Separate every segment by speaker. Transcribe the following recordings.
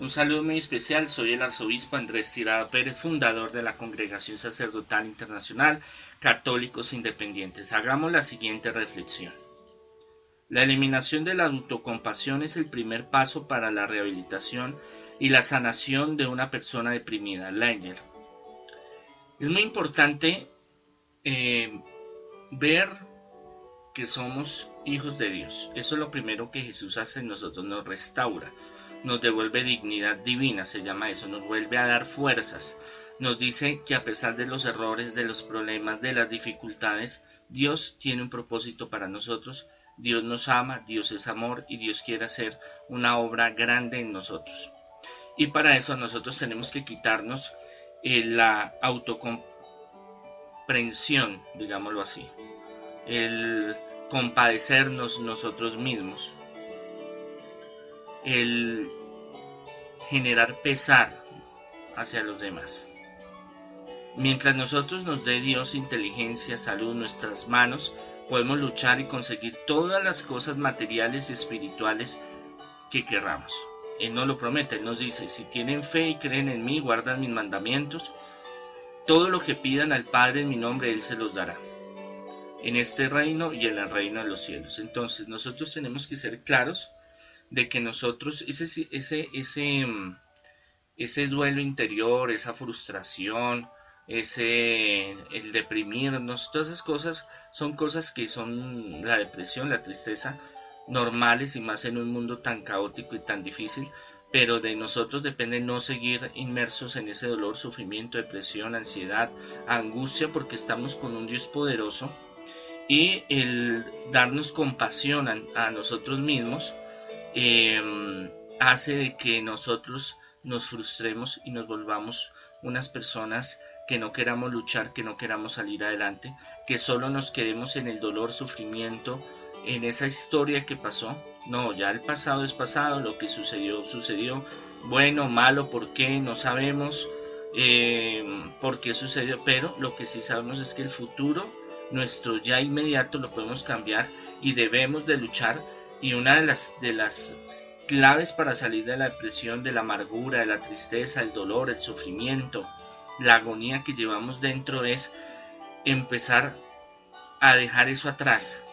Speaker 1: Un saludo muy especial, soy el arzobispo Andrés Tirada Pérez, fundador de la Congregación Sacerdotal Internacional Católicos Independientes. Hagamos la siguiente reflexión. La eliminación de la autocompasión es el primer paso para la rehabilitación y la sanación de una persona deprimida. Langer. Es muy importante eh, ver que somos hijos de Dios. Eso es lo primero que Jesús hace en nosotros, nos restaura, nos devuelve dignidad divina, se llama eso, nos vuelve a dar fuerzas. Nos dice que a pesar de los errores, de los problemas, de las dificultades, Dios tiene un propósito para nosotros. Dios nos ama, Dios es amor y Dios quiere hacer una obra grande en nosotros. Y para eso nosotros tenemos que quitarnos eh, la autocomprensión, digámoslo así. El compadecernos nosotros mismos, el generar pesar hacia los demás. Mientras nosotros nos dé Dios inteligencia, salud, nuestras manos, podemos luchar y conseguir todas las cosas materiales y espirituales que querramos. Él nos lo promete, Él nos dice, si tienen fe y creen en mí, guardan mis mandamientos, todo lo que pidan al Padre en mi nombre, Él se los dará en este reino y en el reino de los cielos. Entonces nosotros tenemos que ser claros de que nosotros ese, ese, ese, mm, ese duelo interior, esa frustración, ese el deprimirnos, todas esas cosas son cosas que son la depresión, la tristeza normales y más en un mundo tan caótico y tan difícil, pero de nosotros depende no seguir inmersos en ese dolor, sufrimiento, depresión, ansiedad, angustia, porque estamos con un Dios poderoso y el darnos compasión a, nosotros mismos em, hace que nosotros nos frustremos y nos volvamos unas personas que no queramos luchar, que no queramos salir adelante, que solo nos quedemos en el dolor, sufrimiento, en esa historia que pasó. No, ya el pasado es pasado, lo que sucedió, sucedió. Bueno, malo, ¿por qué? No sabemos em, por qué sucedió, pero lo que sí sabemos es que el futuro nuestro ya inmediato lo podemos cambiar y debemos de luchar y una de las, de las claves para salir de la depresión, de la amargura, de la tristeza, el dolor, el sufrimiento, la agonía que llevamos dentro es empezar a dejar eso atrás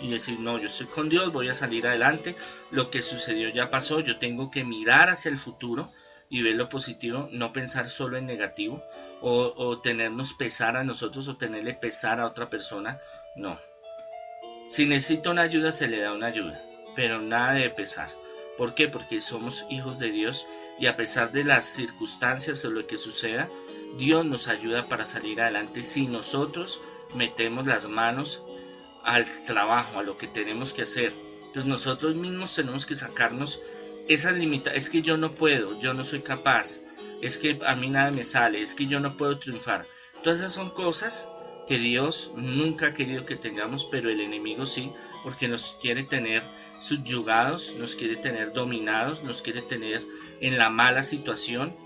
Speaker 1: y decir, no, yo estoy con Dios, voy a salir adelante, lo que sucedió ya pasó, yo tengo que mirar hacia el futuro y ver lo positivo, no pensar solo en negativo o, tenernos pesar a nosotros o tenerle pesar a otra persona, no. Si necesita una ayuda, se le da una ayuda, pero nada de pesar. ¿Por qué? Porque somos hijos de Dios y a pesar de las circunstancias o lo que suceda, Dios nos ayuda para salir adelante si nosotros metemos las manos al trabajo, a lo que tenemos que hacer. Entonces nosotros mismos tenemos que sacarnos esas limitaciones. Es que yo no puedo, yo no soy capaz, es que a mí nada me sale, es que yo no puedo triunfar. Todas esas son cosas que Dios nunca ha querido que tengamos, pero el enemigo sí, porque nos quiere tener subyugados, nos quiere tener dominados, nos quiere tener en la mala situación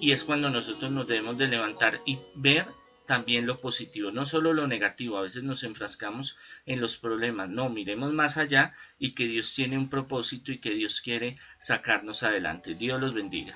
Speaker 1: y es cuando nosotros nos debemos de levantar y ver también lo positivo, no solo lo negativo, a veces nos enfrascamos en los problemas, no, miremos más allá y que Dios tiene un propósito y que Dios quiere sacarnos adelante. Dios los bendiga.